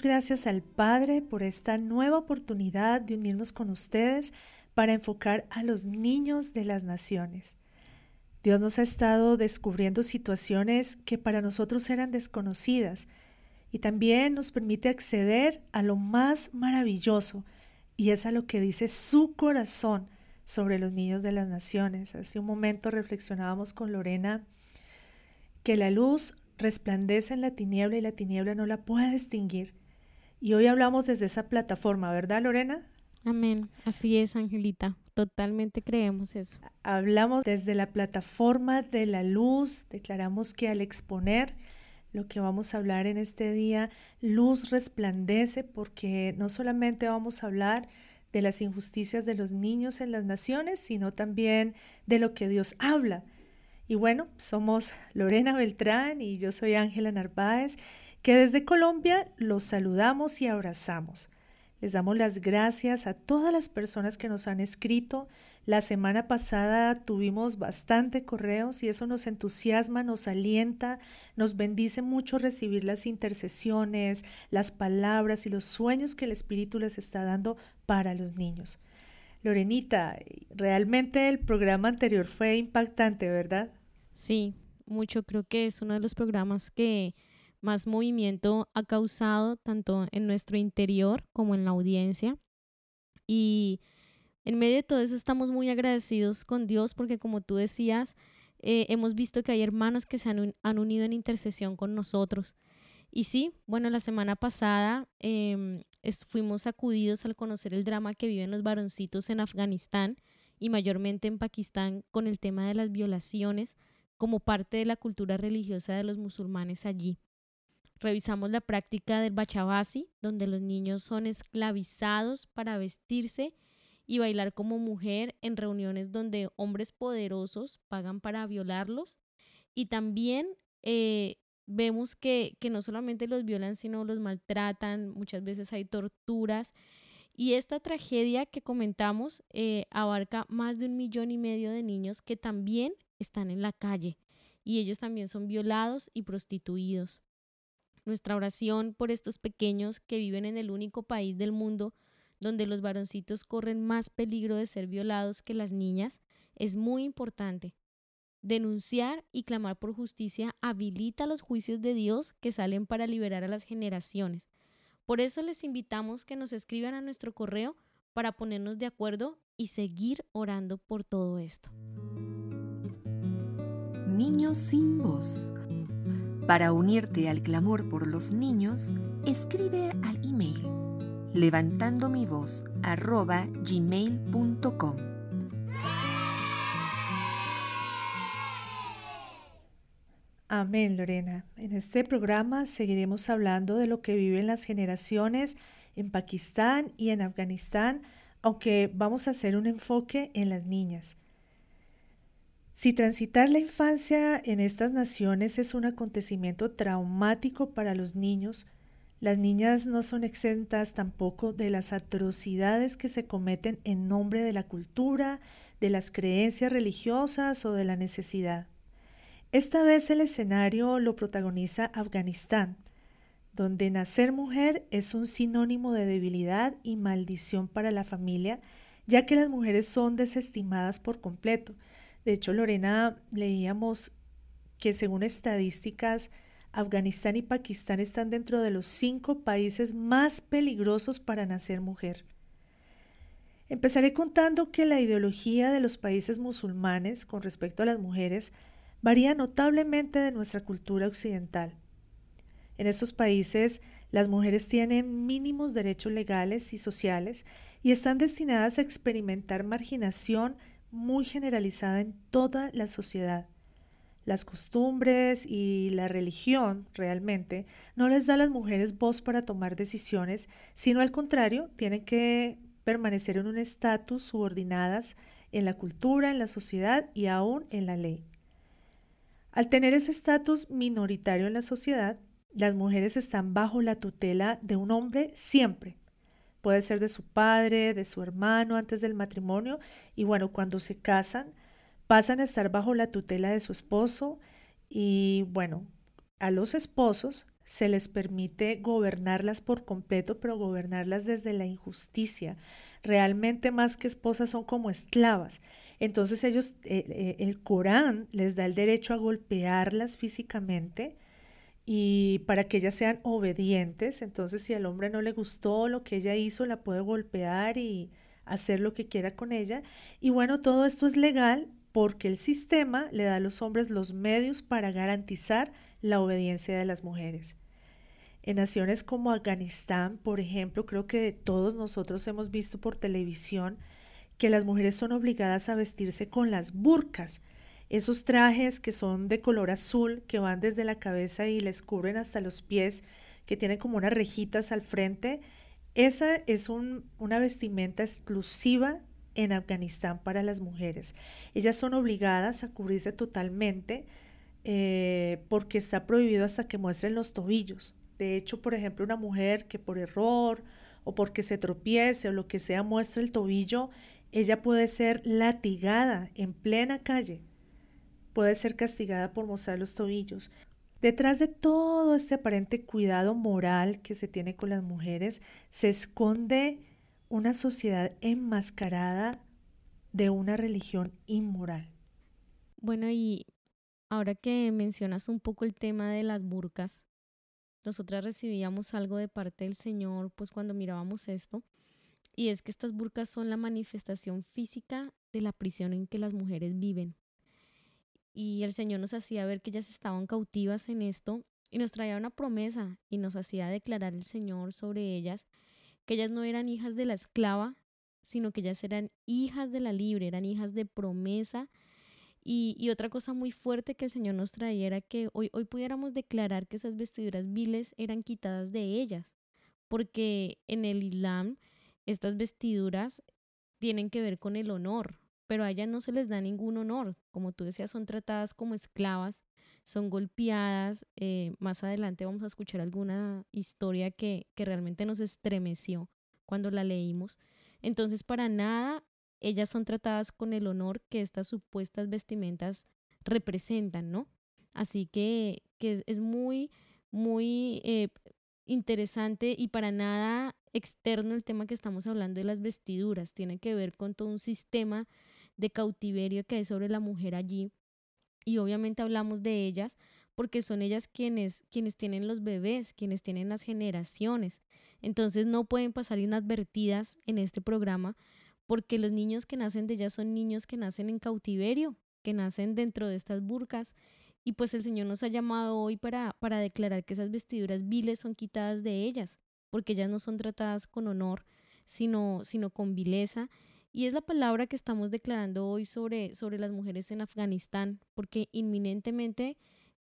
Gracias al Padre por esta nueva oportunidad de unirnos con ustedes para enfocar a los niños de las naciones. Dios nos ha estado descubriendo situaciones que para nosotros eran desconocidas y también nos permite acceder a lo más maravilloso y es a lo que dice su corazón sobre los niños de las naciones. Hace un momento reflexionábamos con Lorena que la luz resplandece en la tiniebla y la tiniebla no la puede distinguir. Y hoy hablamos desde esa plataforma, ¿verdad, Lorena? Amén. Así es, Angelita. Totalmente creemos eso. Hablamos desde la plataforma de la luz. Declaramos que al exponer lo que vamos a hablar en este día, luz resplandece porque no solamente vamos a hablar de las injusticias de los niños en las naciones, sino también de lo que Dios habla y bueno, somos Lorena Beltrán y yo soy Ángela Narváez, que desde Colombia los saludamos y abrazamos. Les damos las gracias a todas las personas que nos han escrito. La semana pasada tuvimos bastante correos y eso nos entusiasma, nos alienta, nos bendice mucho recibir las intercesiones, las palabras y los sueños que el Espíritu les está dando para los niños. Lorenita, realmente el programa anterior fue impactante, ¿verdad? Sí, mucho. Creo que es uno de los programas que más movimiento ha causado tanto en nuestro interior como en la audiencia. Y en medio de todo eso estamos muy agradecidos con Dios porque como tú decías, eh, hemos visto que hay hermanos que se han, unido en intercesión con nosotros. Y sí, bueno, la semana pasada em, fuimos acudidos al conocer el drama que viven los varoncitos en Afganistán y mayormente en Pakistán con el tema de las violaciones como parte de la cultura religiosa de los musulmanes allí. Revisamos la práctica del bachabasi, donde los niños son esclavizados para vestirse y bailar como mujer en reuniones donde hombres poderosos pagan para violarlos. Y también eh, vemos que, no solamente los violan, sino los maltratan, muchas veces hay torturas. Y esta tragedia que comentamos eh, abarca más de un millón y medio de niños que también están en la calle y ellos también son violados y prostituidos. Nuestra oración por estos pequeños que viven en el único país del mundo donde los varoncitos corren más peligro de ser violados que las niñas es muy importante. Denunciar y clamar por justicia habilita los juicios de Dios que salen para liberar a las generaciones. Por eso les invitamos que nos escriban a nuestro correo para ponernos de acuerdo y seguir orando por todo esto. Niños sin voz. Para unirte al clamor por los niños, escribe al email levantando mi voz gmail.com. Amén, Lorena. En este programa seguiremos hablando de lo que viven las generaciones en Pakistán y en Afganistán, aunque vamos a hacer un enfoque en las niñas. Si transitar la infancia en estas naciones es un acontecimiento traumático para los niños, las niñas no son exentas tampoco de las atrocidades que se cometen en nombre de la cultura, de las creencias religiosas o de la necesidad. Esta vez el escenario lo protagoniza Afganistán, donde nacer mujer es un sinónimo de debilidad y maldición para la familia, ya que las mujeres son desestimadas por completo, de hecho, Lorena, leíamos que según estadísticas, Afganistán y Pakistán están dentro de los cinco países más peligrosos para nacer mujer. Empezaré contando que la ideología de los países musulmanes con respecto a las mujeres varía notablemente de nuestra cultura occidental. En estos países, las mujeres tienen mínimos derechos legales y sociales y están destinadas a experimentar marginación muy generalizada en toda la sociedad. Las costumbres y la religión realmente no les da a las mujeres voz para tomar decisiones, sino al contrario, tienen que permanecer en un estatus subordinadas en la cultura, en la sociedad y aún en la ley. Al tener ese estatus minoritario en la sociedad, las mujeres están bajo la tutela de un hombre siempre. Puede ser de su padre, de su hermano antes del matrimonio y bueno, cuando se casan, pasan a estar bajo la tutela de su esposo y bueno, a los esposos se les permite gobernarlas por completo, pero gobernarlas desde la injusticia. Realmente más que esposas son como esclavas. Entonces ellos, eh, eh, el Corán les da el derecho a golpearlas físicamente y para que ellas sean obedientes. Entonces si al hombre no le gustó lo que ella hizo, la puede golpear y hacer lo que quiera con ella. Y bueno, todo esto es legal porque el sistema le da a los hombres los medios para garantizar la obediencia de las mujeres. En naciones como Afganistán, por ejemplo, creo que todos nosotros hemos visto por televisión que las mujeres son obligadas a vestirse con las burcas, esos trajes que son de color azul, que van desde la cabeza y les cubren hasta los pies, que tienen como unas rejitas al frente. Esa es una vestimenta exclusiva en Afganistán para las mujeres. Ellas son obligadas a cubrirse totalmente eh, porque está prohibido hasta que muestren los tobillos. De hecho, por ejemplo, una mujer que por error o porque se tropiece o lo que sea muestra el tobillo, ella puede ser latigada en plena calle, puede ser castigada por mostrar los tobillos. Detrás de todo este aparente cuidado moral que se tiene con las mujeres, se esconde una sociedad enmascarada de una religión inmoral. Bueno, y ahora que mencionas un poco el tema de las burcas, nosotras recibíamos algo de parte del Señor, pues cuando mirábamos esto, y es que estas burcas son la manifestación física de la prisión en que las mujeres viven. Y el Señor nos hacía ver que ellas estaban cautivas en esto y nos traía una promesa y nos hacía declarar el Señor sobre ellas que ellas no eran hijas de la esclava, sino que ellas eran hijas de la libre, eran hijas de promesa. Y, otra cosa muy fuerte que el Señor nos traía era que hoy, hoy pudiéramos declarar que esas vestiduras viles eran quitadas de ellas, porque en el Islam estas vestiduras tienen que ver con el honor, pero a ellas no se les da ningún honor. Como tú decías, son tratadas como esclavas son golpeadas. Eh, más adelante vamos a escuchar alguna historia que, que realmente nos estremeció cuando la leímos. Entonces, para nada, ellas son tratadas con el honor que estas supuestas vestimentas representan, ¿no? Así que, que es muy, muy eh, interesante y para nada externo el tema que estamos hablando de las vestiduras. Tiene que ver con todo un sistema de cautiverio que hay sobre la mujer allí y obviamente hablamos de ellas porque son ellas quienes, quienes tienen los bebés, quienes tienen las generaciones. Entonces no pueden pasar inadvertidas en este programa porque los niños que nacen de ellas son niños que nacen en cautiverio, que nacen dentro de estas burcas. Y pues el Señor nos ha llamado hoy para, para declarar que esas vestiduras viles son quitadas de ellas, porque ellas no son tratadas con honor, sino, sino con vileza y es la palabra que estamos declarando hoy sobre, sobre las mujeres en Afganistán, porque inminentemente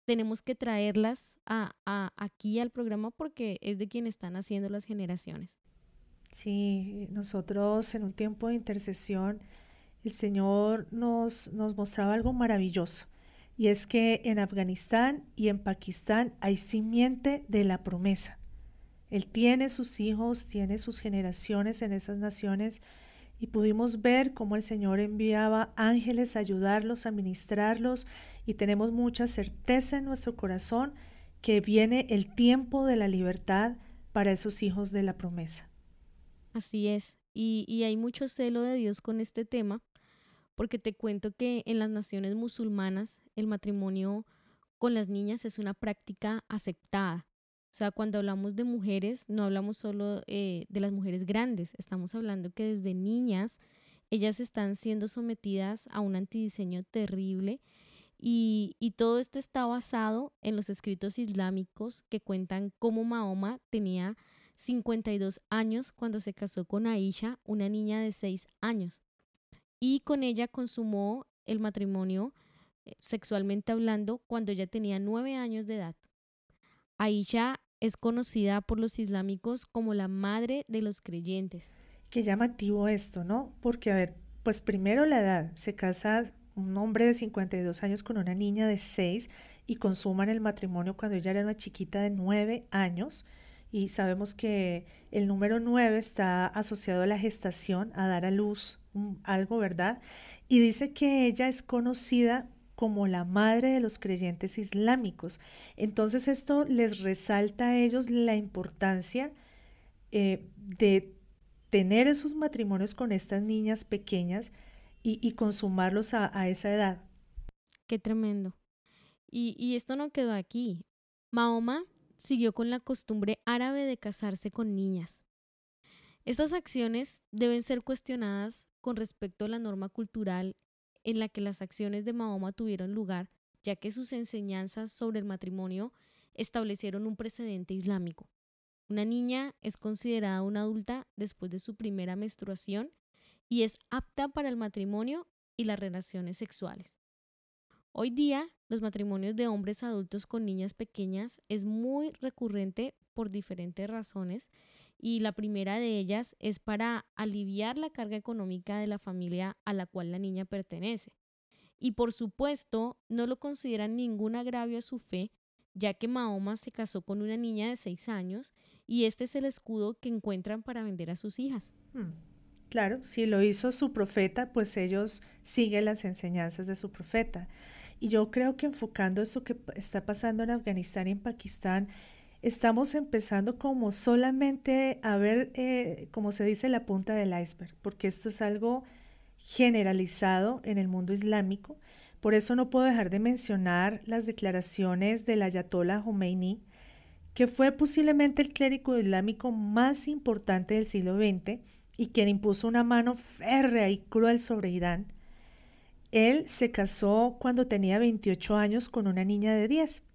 tenemos que traerlas a, aquí al programa porque es de quien están haciendo las generaciones. Sí, nosotros en un tiempo de intercesión, el Señor nos, nos mostraba algo maravilloso. Y es que en Afganistán y en Pakistán hay simiente de la promesa. Él tiene sus hijos, tiene sus generaciones en esas naciones y pudimos ver cómo el Señor enviaba ángeles a ayudarlos, a ministrarlos y tenemos mucha certeza en nuestro corazón que viene el tiempo de la libertad para esos hijos de la promesa. Así es, y, y hay mucho celo de Dios con este tema, porque te cuento que en las naciones musulmanas el matrimonio con las niñas es una práctica aceptada. Sea, cuando hablamos de mujeres, no hablamos solo eh, de las mujeres grandes, estamos hablando que desde niñas ellas están siendo sometidas a un antidiseño terrible y, y, todo esto está basado en los escritos islámicos que cuentan cómo Mahoma tenía 52 años cuando se casó con Aisha, una niña de 6 años. y con ella consumó el matrimonio eh, sexualmente hablando cuando ella tenía nueve años de edad. Aisha es conocida por los islámicos como la madre de los creyentes. Qué llamativo esto, ¿no? Porque, a ver, pues primero la edad, se casa un hombre de 52 años con una niña de 6 y consuman el matrimonio cuando ella era una chiquita de 9 años. Y sabemos que el número 9 está asociado a la gestación, a dar a luz algo, ¿verdad? Y dice que ella es conocida como la madre de los creyentes islámicos. Entonces esto les resalta a ellos la importancia eh, de tener esos matrimonios con estas niñas pequeñas y, consumarlos a, esa edad. Qué tremendo. Y, y esto no quedó aquí. Mahoma siguió con la costumbre árabe de casarse con niñas. Estas acciones deben ser cuestionadas con respecto a la norma cultural en la que las acciones de Mahoma tuvieron lugar, ya que sus enseñanzas sobre el matrimonio establecieron un precedente islámico. Una niña es considerada una adulta después de su primera menstruación y es apta para el matrimonio y las relaciones sexuales. Hoy día, los matrimonios de hombres adultos con niñas pequeñas es muy recurrente por diferentes razones y la primera de ellas es para aliviar la carga económica de la familia a la cual la niña pertenece. Y por supuesto, no lo consideran ningún agravio a su fe, ya que Mahoma se casó con una niña de seis años y este es el escudo que encuentran para vender a sus hijas. Hmm. Claro, si lo hizo su profeta, pues ellos siguen las enseñanzas de su profeta. Y yo creo que enfocando esto que está pasando en Afganistán y en Pakistán, estamos empezando como solamente a ver, eh, como se dice, la punta del iceberg, porque esto es algo generalizado en el mundo islámico. Por eso no puedo dejar de mencionar las declaraciones del ayatollah Khomeini, que fue posiblemente el clérigo islámico más importante del siglo XX y quien impuso una mano férrea y cruel sobre Irán. Él se casó cuando tenía 28 años con una niña de 10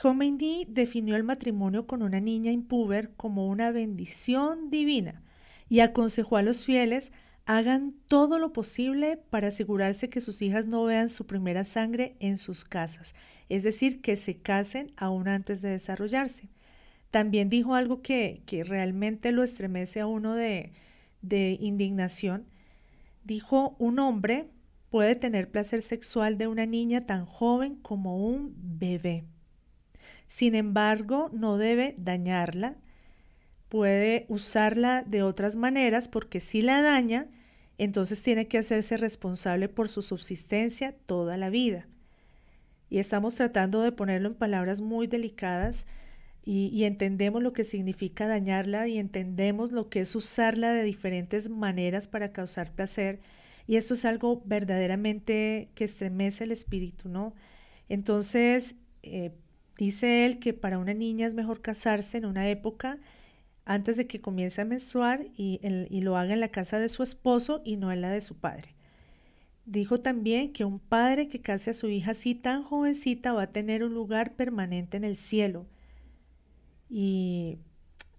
Khomeini definió el matrimonio con una niña impúber como una bendición divina y aconsejó a los fieles hagan todo lo posible para asegurarse que sus hijas no vean su primera sangre en sus casas, es decir, que se casen aún antes de desarrollarse. También dijo algo que, realmente lo estremece a uno de, de indignación. Dijo, un hombre puede tener placer sexual de una niña tan joven como un bebé. Sin embargo, no debe dañarla. Puede usarla de otras maneras porque si la daña, entonces tiene que hacerse responsable por su subsistencia toda la vida. Y estamos tratando de ponerlo en palabras muy delicadas y, entendemos lo que significa dañarla y entendemos lo que es usarla de diferentes maneras para causar placer. Y esto es algo verdaderamente que estremece el espíritu, ¿no? Entonces, eh, Dice él que para una niña es mejor casarse en una época antes de que comience a menstruar y, y, lo haga en la casa de su esposo y no en la de su padre. Dijo también que un padre que case a su hija así tan jovencita va a tener un lugar permanente en el cielo. Y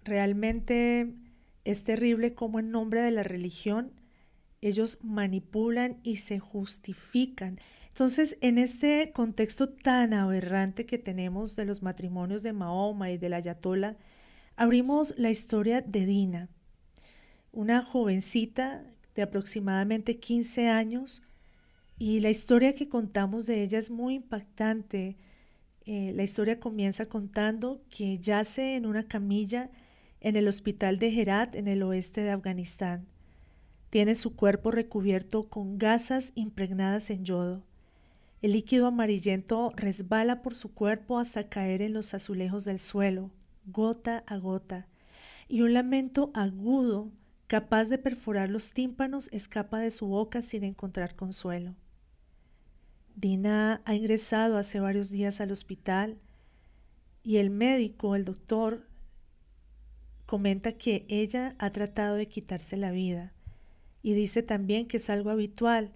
realmente es terrible cómo en nombre de la religión ellos manipulan y se justifican entonces, en este contexto tan aberrante que tenemos de los matrimonios de Mahoma y de la Ayatollah, abrimos la historia de Dina, una jovencita de aproximadamente 15 años, y la historia que contamos de ella es muy impactante. Eh, la historia comienza contando que yace en una camilla en el hospital de Herat, en el oeste de Afganistán. Tiene su cuerpo recubierto con gasas impregnadas en yodo. El líquido amarillento resbala por su cuerpo hasta caer en los azulejos del suelo, gota a gota, y un lamento agudo, capaz de perforar los tímpanos, escapa de su boca sin encontrar consuelo. Dina ha ingresado hace varios días al hospital y el médico, el doctor, comenta que ella ha tratado de quitarse la vida y dice también que es algo habitual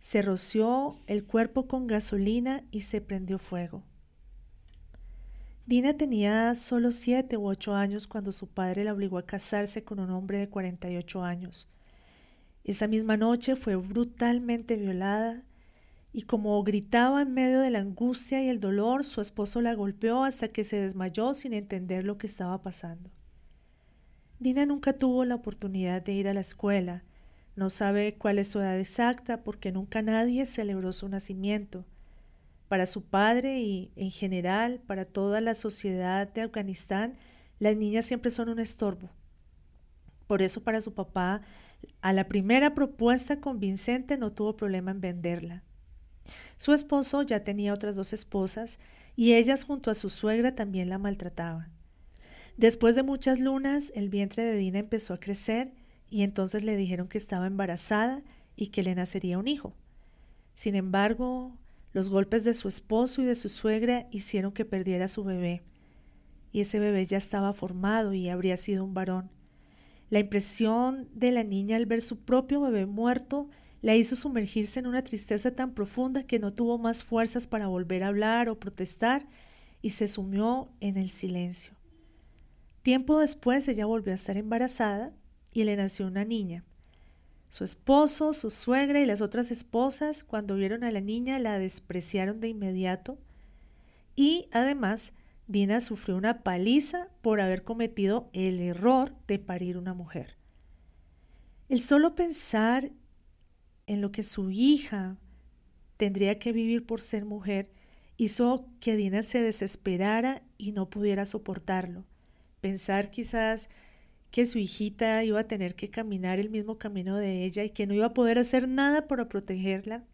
se roció el cuerpo con gasolina y se prendió fuego. Dina tenía solo siete u ocho años cuando su padre la obligó a casarse con un hombre de 48 años. Esa misma noche fue brutalmente violada y como gritaba en medio de la angustia y el dolor, su esposo la golpeó hasta que se desmayó sin entender lo que estaba pasando. Dina nunca tuvo la oportunidad de ir a la escuela. No sabe cuál es su edad exacta porque nunca nadie celebró su nacimiento. Para su padre y, en general, para toda la sociedad de Afganistán, las niñas siempre son un estorbo. Por eso para su papá, a la primera propuesta convincente no tuvo problema en venderla. Su esposo ya tenía otras dos esposas y ellas junto a su suegra también la maltrataban. Después de muchas lunas, el vientre de Dina empezó a crecer y entonces le dijeron que estaba embarazada y que le nacería un hijo. Sin embargo, los golpes de su esposo y de su suegra hicieron que perdiera su bebé. Y ese bebé ya estaba formado y habría sido un varón. La impresión de la niña al ver su propio bebé muerto la hizo sumergirse en una tristeza tan profunda que no tuvo más fuerzas para volver a hablar o protestar y se sumió en el silencio. Tiempo después ella volvió a estar embarazada y le nació una niña. Su esposo, su suegra y las otras esposas, cuando vieron a la niña, la despreciaron de inmediato y además Dina sufrió una paliza por haber cometido el error de parir una mujer. El solo pensar en lo que su hija tendría que vivir por ser mujer, hizo que Dina se desesperara y no pudiera soportarlo. Pensar quizás que su hijita iba a tener que caminar el mismo camino de ella y que no iba a poder hacer nada para protegerla,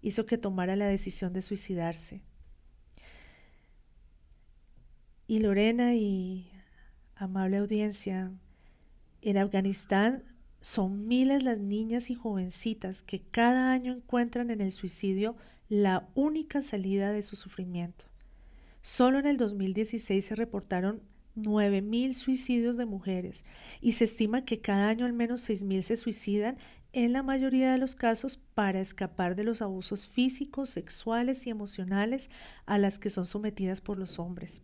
hizo que tomara la decisión de suicidarse. Y Lorena y amable audiencia, en Afganistán son miles las niñas y jovencitas que cada año encuentran en el suicidio la única salida de su sufrimiento. Solo en el 2016 se reportaron 9.000 suicidios de mujeres y se estima que cada año al menos 6.000 se suicidan en la mayoría de los casos para escapar de los abusos físicos, sexuales y emocionales a las que son sometidas por los hombres.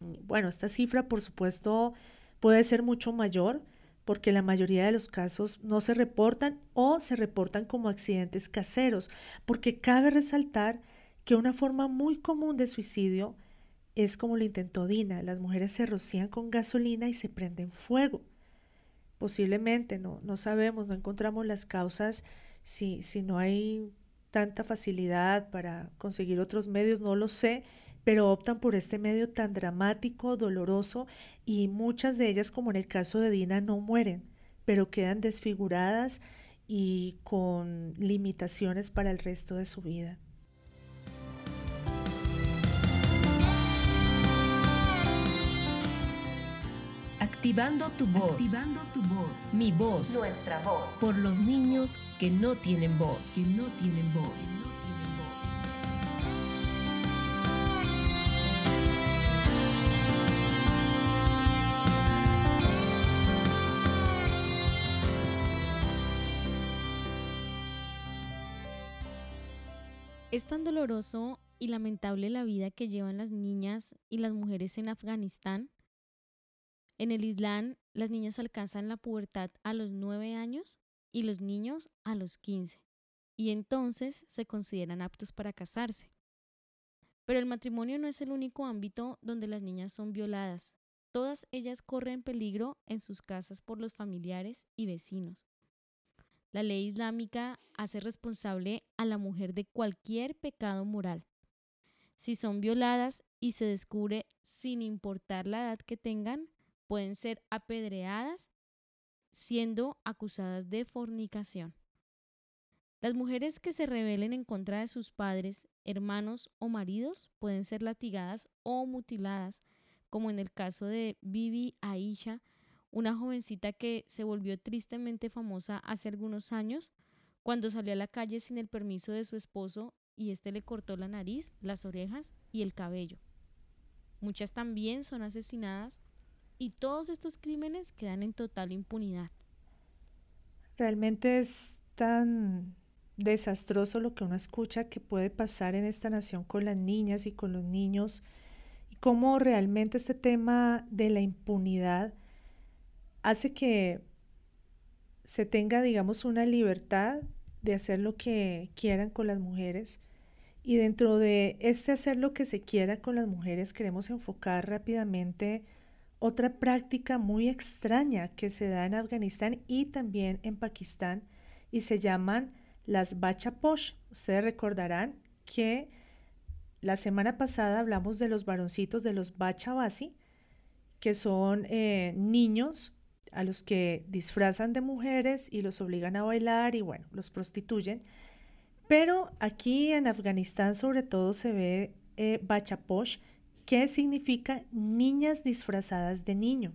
Bueno, esta cifra por supuesto puede ser mucho mayor, porque la mayoría de los casos no se reportan o se reportan como accidentes caseros, porque cabe resaltar que una forma muy común de suicidio es como lo intentó Dina, las mujeres se rocían con gasolina y se prenden fuego. Posiblemente, no, no sabemos, no encontramos las causas si, si no hay tanta facilidad para conseguir otros medios, no lo sé, pero optan por este medio tan dramático, doloroso, y muchas de ellas, como en el caso de Dina, no mueren, pero quedan desfiguradas y con limitaciones para el resto de su vida. Activando tu voz. Activando tu voz. Mi voz. Nuestra voz. Por los niños que no tienen voz. Que no tienen voz. Es tan doloroso y lamentable la vida que llevan las niñas y las mujeres en Afganistán. En el Islam, las niñas alcanzan la pubertad a los 9 años y los niños a los 15, y entonces se consideran aptos para casarse. Pero el matrimonio no es el único ámbito donde las niñas son violadas. Todas ellas corren peligro en sus casas por los familiares y vecinos. La ley islámica hace responsable a la mujer de cualquier pecado moral. Si son violadas y se descubre sin importar la edad que tengan, pueden ser apedreadas siendo acusadas de fornicación. Las mujeres que se rebelen en contra de sus padres, hermanos o maridos pueden ser latigadas o mutiladas, como en el caso de Bibi Aisha, una jovencita que se volvió tristemente famosa hace algunos años cuando salió a la calle sin el permiso de su esposo y éste le cortó la nariz, las orejas y el cabello. Muchas también son asesinadas y todos estos crímenes quedan en total impunidad. Realmente es tan desastroso lo que uno escucha que puede pasar en esta nación con las niñas y con los niños y cómo realmente este tema de la impunidad hace que se tenga, digamos, una libertad de hacer lo que quieran con las mujeres. Y dentro de este hacer lo que se quiera con las mujeres, queremos enfocar rápidamente otra práctica muy extraña que se da en Afganistán y también en Pakistán y se llaman las bachaposh. Ustedes recordarán que la semana pasada hablamos de los varoncitos de los bachabasi, que son eh, niños a los que disfrazan de mujeres y los obligan a bailar y bueno, los prostituyen. Pero aquí en Afganistán sobre todo se ve eh, bachaposh, que significa niñas disfrazadas de niño.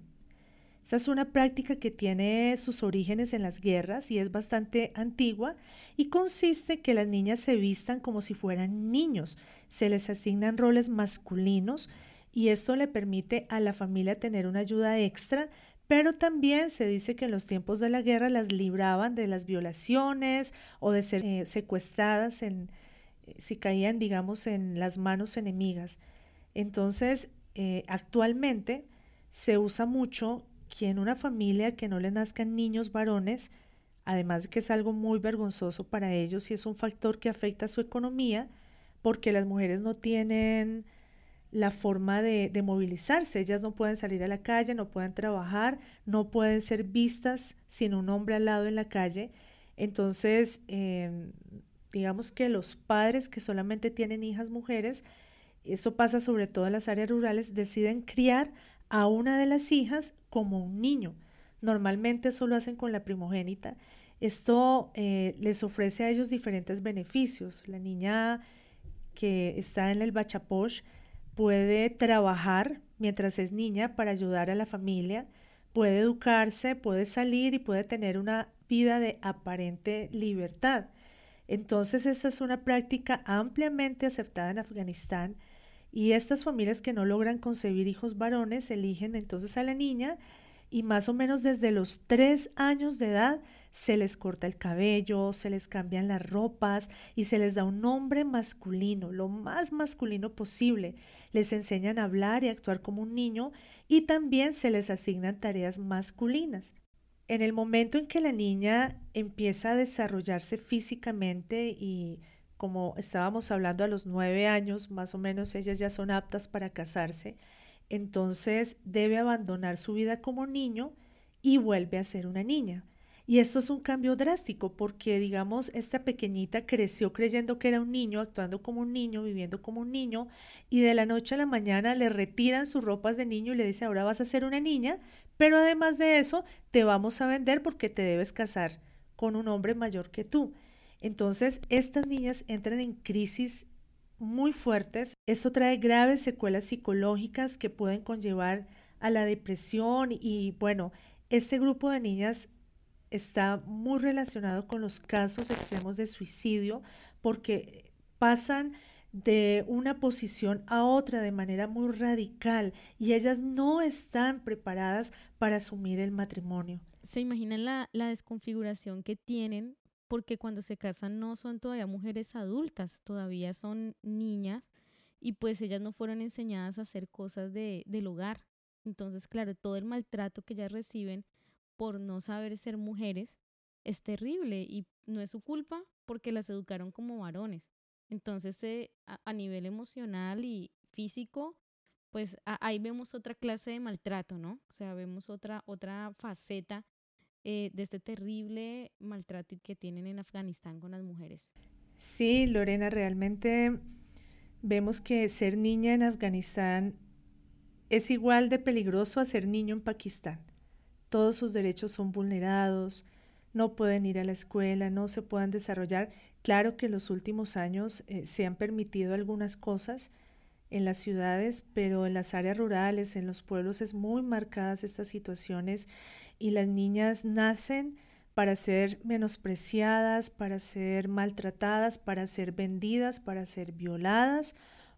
Esta es una práctica que tiene sus orígenes en las guerras y es bastante antigua y consiste que las niñas se vistan como si fueran niños, se les asignan roles masculinos y esto le permite a la familia tener una ayuda extra, pero también se dice que en los tiempos de la guerra las libraban de las violaciones o de ser eh, secuestradas en, eh, si caían, digamos, en las manos enemigas. Entonces, eh, actualmente se usa mucho que en una familia que no le nazcan niños varones, además de que es algo muy vergonzoso para ellos y es un factor que afecta a su economía, porque las mujeres no tienen la forma de, movilizarse, ellas no pueden salir a la calle, no pueden trabajar, no pueden ser vistas sin un hombre al lado en la calle. Entonces, em, digamos que los padres que solamente tienen hijas mujeres, esto pasa sobre todo en las áreas rurales, deciden criar a una de las hijas como un niño. Normalmente eso lo hacen con la primogénita. Esto eh, les ofrece a ellos diferentes beneficios. La niña que está en el bachaposh puede trabajar mientras es niña para ayudar a la familia, puede educarse, puede salir y puede tener una vida de aparente libertad. Entonces esta es una práctica ampliamente aceptada en Afganistán y estas familias que no logran concebir hijos varones eligen entonces a la niña y más o menos desde los tres años de edad se les corta el cabello, se les cambian las ropas y se les da un nombre masculino, lo más masculino posible. Les enseñan a hablar y actuar como un niño y también se les asignan tareas masculinas. En el momento en que la niña empieza a desarrollarse físicamente y como estábamos hablando a los nueve años, más o menos ellas ya son aptas para casarse, entonces debe abandonar su vida como niño y vuelve a ser una niña. Y esto es un cambio drástico porque, digamos, esta pequeñita creció creyendo que era un niño, actuando como un niño, viviendo como un niño, y de la noche a la mañana le retiran sus ropas de niño y le dice, ahora vas a ser una niña, pero además de eso, te vamos a vender porque te debes casar con un hombre mayor que tú. Entonces, estas niñas entran en crisis muy fuertes. Esto trae graves secuelas psicológicas que pueden conllevar a la depresión y bueno, este grupo de niñas está muy relacionado con los casos extremos de suicidio porque pasan de una posición a otra de manera muy radical y ellas no están preparadas para asumir el matrimonio. ¿Se imaginan la, la desconfiguración que tienen porque cuando se casan no son todavía mujeres adultas, todavía son niñas y pues ellas no fueron enseñadas a hacer cosas de, del hogar. Entonces, claro, todo el maltrato que ellas reciben por no saber ser mujeres es terrible y no es su culpa porque las educaron como varones. Entonces, eh, a, nivel emocional y físico, pues ahí vemos otra clase de maltrato, ¿no? O sea, vemos otra, otra faceta eh, de este terrible maltrato que tienen en Afganistán con las mujeres. Sí, Lorena, realmente vemos que ser niña en Afganistán es igual de peligroso a ser niño en Pakistán. Todos sus derechos son vulnerados, no pueden ir a la escuela, no se pueden desarrollar. Claro que en los últimos años eh, se han permitido algunas cosas en las ciudades, pero en las áreas rurales, en los pueblos es muy marcadas estas situaciones y las niñas nacen para ser menospreciadas, para ser maltratadas, para ser vendidas, para ser violadas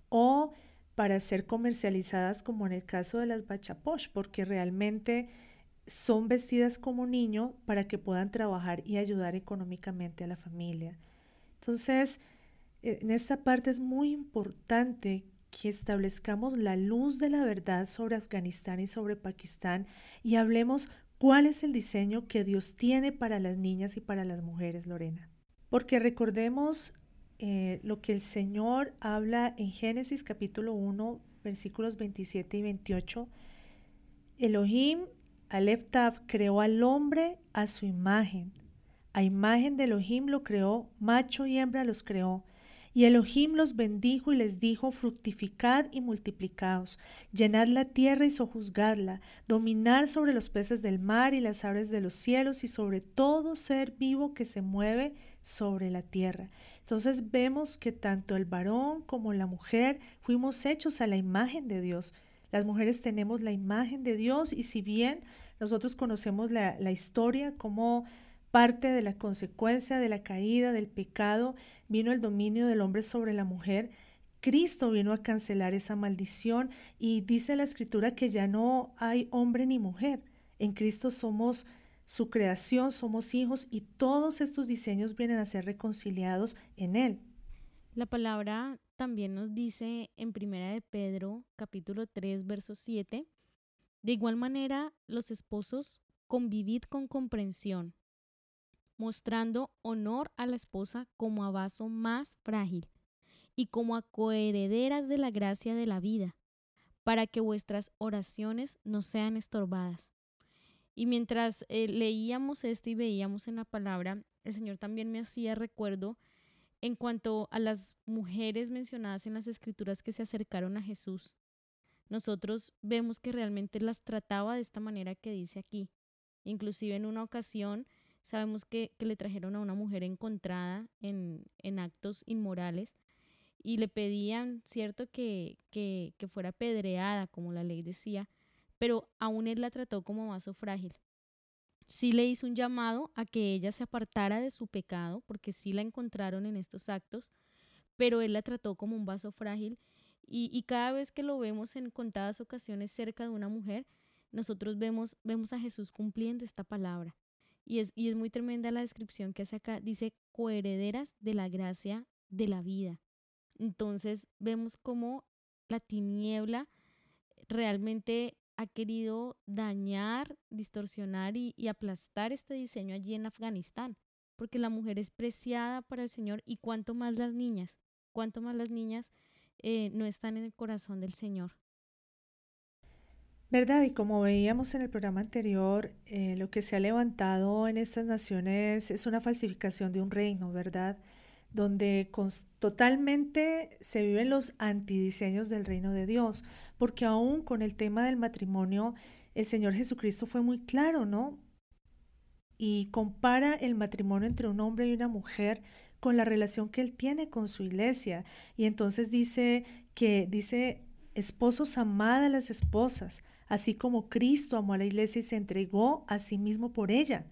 o para ser comercializadas como en el caso de las bachaposh, porque realmente son vestidas como niño para que puedan trabajar y ayudar económicamente a la familia. Entonces, en esta parte es muy importante que establezcamos la luz de la verdad sobre Afganistán y sobre Pakistán y hablemos ¿Cuál es el diseño que Dios tiene para las niñas y para las mujeres, Lorena? Porque recordemos eh, lo que el Señor habla en Génesis capítulo 1, versículos 27 y 28. Elohim, Aleph creó al hombre a su imagen. A imagen de Elohim lo creó, macho y hembra los creó. Y Elohim los bendijo y les dijo, fructificad y multiplicaos, llenad la tierra y sojuzgadla, dominar sobre los peces del mar y las aves de los cielos y sobre todo ser vivo que se mueve sobre la tierra. Entonces vemos que tanto el varón como la mujer fuimos hechos a la imagen de Dios. Las mujeres tenemos la imagen de Dios y si bien nosotros conocemos la, la historia, como parte de la consecuencia de la caída del pecado, vino el dominio del hombre sobre la mujer. Cristo vino a cancelar esa maldición y dice la escritura que ya no hay hombre ni mujer. En Cristo somos su creación, somos hijos y todos estos diseños vienen a ser reconciliados en Él. La palabra también nos dice en Primera de Pedro, capítulo 3, verso 7, de igual manera, los esposos convivid con comprensión, mostrando honor a la esposa como a vaso más frágil y como a coherederas de la gracia de la vida, para que vuestras oraciones no sean estorbadas. Y mientras eh, leíamos esto y veíamos en la palabra, el Señor también me hacía recuerdo en cuanto a las mujeres mencionadas en las escrituras que se acercaron a Jesús. Nosotros vemos que realmente las trataba de esta manera que dice aquí. Inclusive en una ocasión Sabemos que, le trajeron a una mujer encontrada en, actos inmorales y le pedían, cierto, que, que, que fuera pedreada, como la ley decía, pero aún él la trató como vaso frágil. Sí le hizo un llamado a que ella se apartara de su pecado, porque sí la encontraron en estos actos, pero él la trató como un vaso frágil y, y, cada vez que lo vemos en contadas ocasiones cerca de una mujer, nosotros vemos, vemos a Jesús cumpliendo esta palabra. Y es, y es muy tremenda la descripción que hace acá. Dice coherederas de la gracia de la vida. Entonces vemos cómo la tiniebla realmente ha querido dañar, distorsionar y, aplastar este diseño allí en Afganistán, porque la mujer es preciada para el Señor y cuanto más las niñas, cuanto más las niñas eh, no están en el corazón del Señor. ¿Verdad? Y como veíamos en el programa anterior, eh, lo que se ha levantado en estas naciones es una falsificación de un reino, ¿verdad? Donde totalmente se viven los antidiseños del reino de Dios, porque aún con el tema del matrimonio, el Señor Jesucristo fue muy claro, ¿no? Y compara el matrimonio entre un hombre y una mujer con la relación que él tiene con su iglesia. Y entonces dice que, dice, esposos amad a las esposas, así como Cristo amó a la iglesia y se entregó a sí mismo por ella.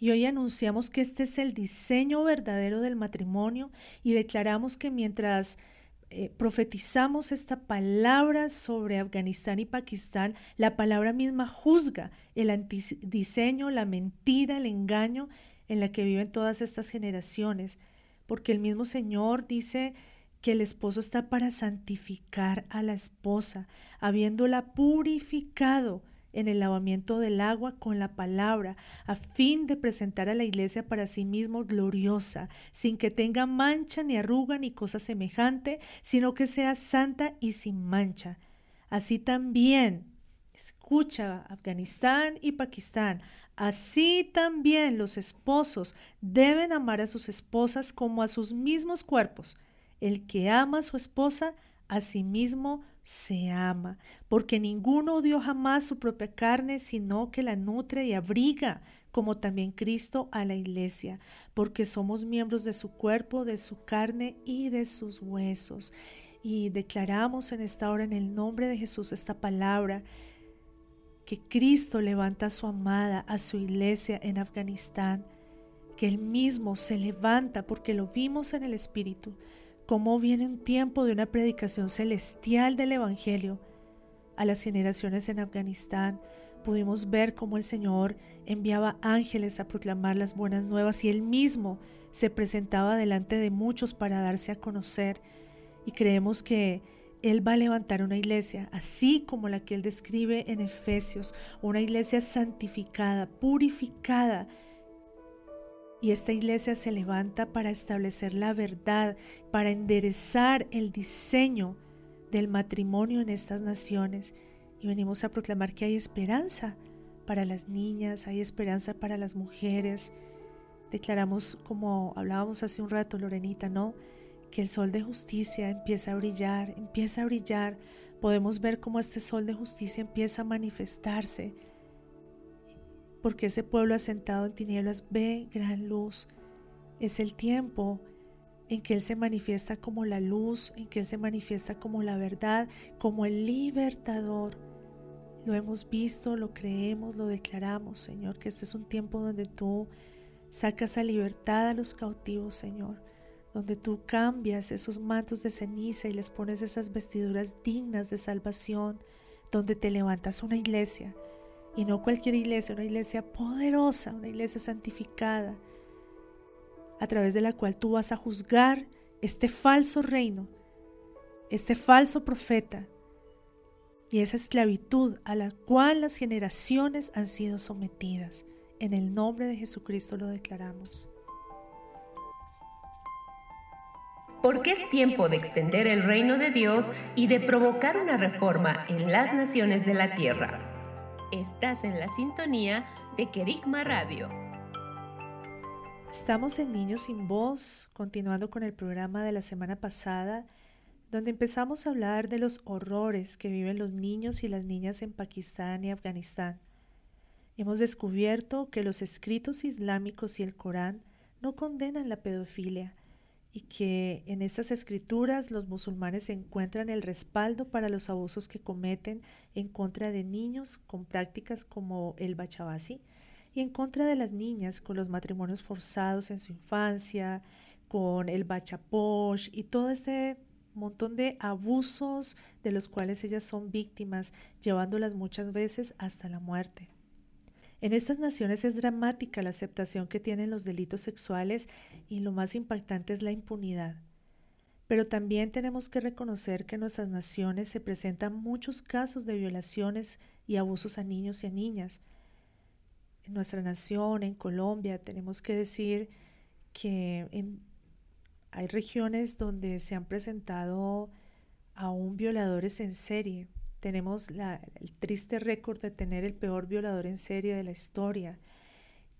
Y hoy anunciamos que este es el diseño verdadero del matrimonio y declaramos que mientras eh, profetizamos esta palabra sobre Afganistán y Pakistán, la palabra misma juzga el antidiseño, la mentira, el engaño en la que viven todas estas generaciones, porque el mismo Señor dice que el esposo está para santificar a la esposa, habiéndola purificado en el lavamiento del agua con la palabra, a fin de presentar a la iglesia para sí mismo gloriosa, sin que tenga mancha ni arruga ni cosa semejante, sino que sea santa y sin mancha. Así también, escucha Afganistán y Pakistán, así también los esposos deben amar a sus esposas como a sus mismos cuerpos. El que ama a su esposa, a sí mismo se ama, porque ninguno odió jamás su propia carne, sino que la nutre y abriga, como también Cristo a la iglesia, porque somos miembros de su cuerpo, de su carne y de sus huesos. Y declaramos en esta hora, en el nombre de Jesús, esta palabra, que Cristo levanta a su amada, a su iglesia en Afganistán, que Él mismo se levanta porque lo vimos en el Espíritu cómo viene un tiempo de una predicación celestial del Evangelio a las generaciones en Afganistán. Pudimos ver cómo el Señor enviaba ángeles a proclamar las buenas nuevas y Él mismo se presentaba delante de muchos para darse a conocer. Y creemos que Él va a levantar una iglesia, así como la que Él describe en Efesios, una iglesia santificada, purificada. Y esta iglesia se levanta para establecer la verdad, para enderezar el diseño del matrimonio en estas naciones. Y venimos a proclamar que hay esperanza para las niñas, hay esperanza para las mujeres. Declaramos, como hablábamos hace un rato, Lorenita, ¿no? que el sol de justicia empieza a brillar, empieza a brillar. Podemos ver cómo este sol de justicia empieza a manifestarse, porque ese pueblo asentado en tinieblas ve gran luz. Es el tiempo en que Él se manifiesta como la luz, en que Él se manifiesta como la verdad, como el libertador. Lo hemos visto, lo creemos, lo declaramos, Señor, que este es un tiempo donde tú sacas a libertad a los cautivos, Señor donde tú cambias esos mantos de ceniza y les pones esas vestiduras dignas de salvación, donde te levantas una iglesia, y no cualquier iglesia, una iglesia poderosa, una iglesia santificada, a través de la cual tú vas a juzgar este falso reino, este falso profeta y esa esclavitud a la cual las generaciones han sido sometidas. En el nombre de Jesucristo lo declaramos. porque es tiempo de extender el reino de Dios y de provocar una reforma en las naciones de la tierra. Estás en la sintonía de Kerigma Radio. Estamos en Niños sin Voz, continuando con el programa de la semana pasada, donde empezamos a hablar de los horrores que viven los niños y las niñas en Pakistán y Afganistán. Hemos descubierto que los escritos islámicos y el Corán no condenan la pedofilia, y que en estas escrituras los musulmanes encuentran el respaldo para los abusos que cometen en contra de niños con prácticas como el bachabasi y en contra de las niñas con los matrimonios forzados en su infancia, con el bachaposh y todo este montón de abusos de los cuales ellas son víctimas, llevándolas muchas veces hasta la muerte. En estas naciones es dramática la aceptación que tienen los delitos sexuales y lo más impactante es la impunidad. Pero también tenemos que reconocer que en nuestras naciones se presentan muchos casos de violaciones y abusos a niños y a niñas. En nuestra nación, en Colombia, tenemos que decir que hay regiones donde se han presentado aún violadores en serie, tenemos el triste récord de tener el peor violador en serie de la historia.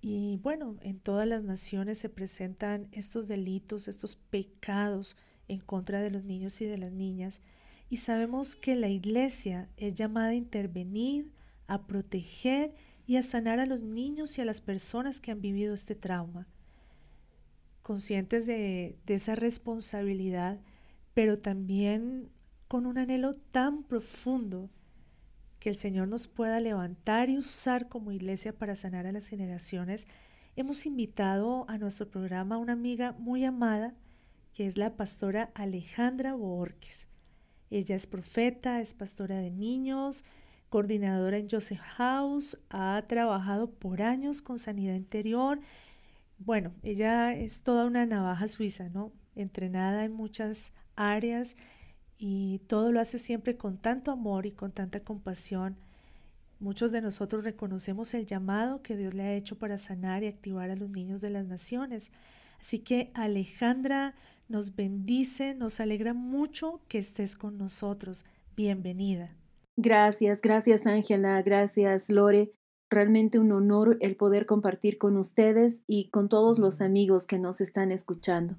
Y bueno, en todas las naciones se presentan estos delitos, estos pecados en contra de los niños y de las niñas. Y sabemos que la iglesia es llamada a intervenir, a proteger y a sanar a los niños y a las personas que han vivido este trauma. Conscientes de, de esa responsabilidad, pero también con un anhelo tan profundo que el Señor nos pueda levantar y usar como iglesia para sanar a las generaciones, hemos invitado a nuestro programa a una amiga muy amada, que es la pastora Alejandra Borges. Ella es profeta, es pastora de niños, coordinadora en Joseph House, ha trabajado por años con sanidad interior. Bueno, ella es toda una navaja suiza, ¿no? Entrenada en muchas áreas y todo lo hace siempre con tanto amor y con tanta compasión. Muchos de nosotros reconocemos el llamado que Dios le ha hecho para sanar y activar a los niños de las naciones. Así que Alejandra nos bendice, nos alegra mucho que estés con nosotros. Bienvenida. Gracias, gracias Ángela, gracias Lore. Realmente un honor el poder compartir con ustedes y con todos los amigos que nos están escuchando.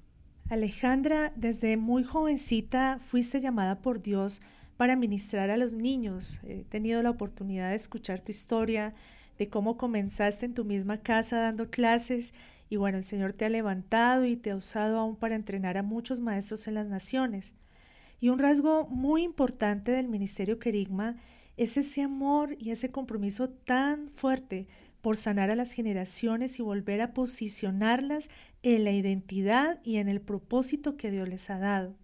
Alejandra, desde muy jovencita fuiste llamada por Dios para ministrar a los niños. He tenido la oportunidad de escuchar tu historia, de cómo comenzaste en tu misma casa dando clases y bueno, el Señor te ha levantado y te ha usado aún para entrenar a muchos maestros en las naciones. Y un rasgo muy importante del ministerio Querigma es ese amor y ese compromiso tan fuerte por sanar a las generaciones y volver a posicionarlas en la identidad y en el propósito que Dios les ha dado.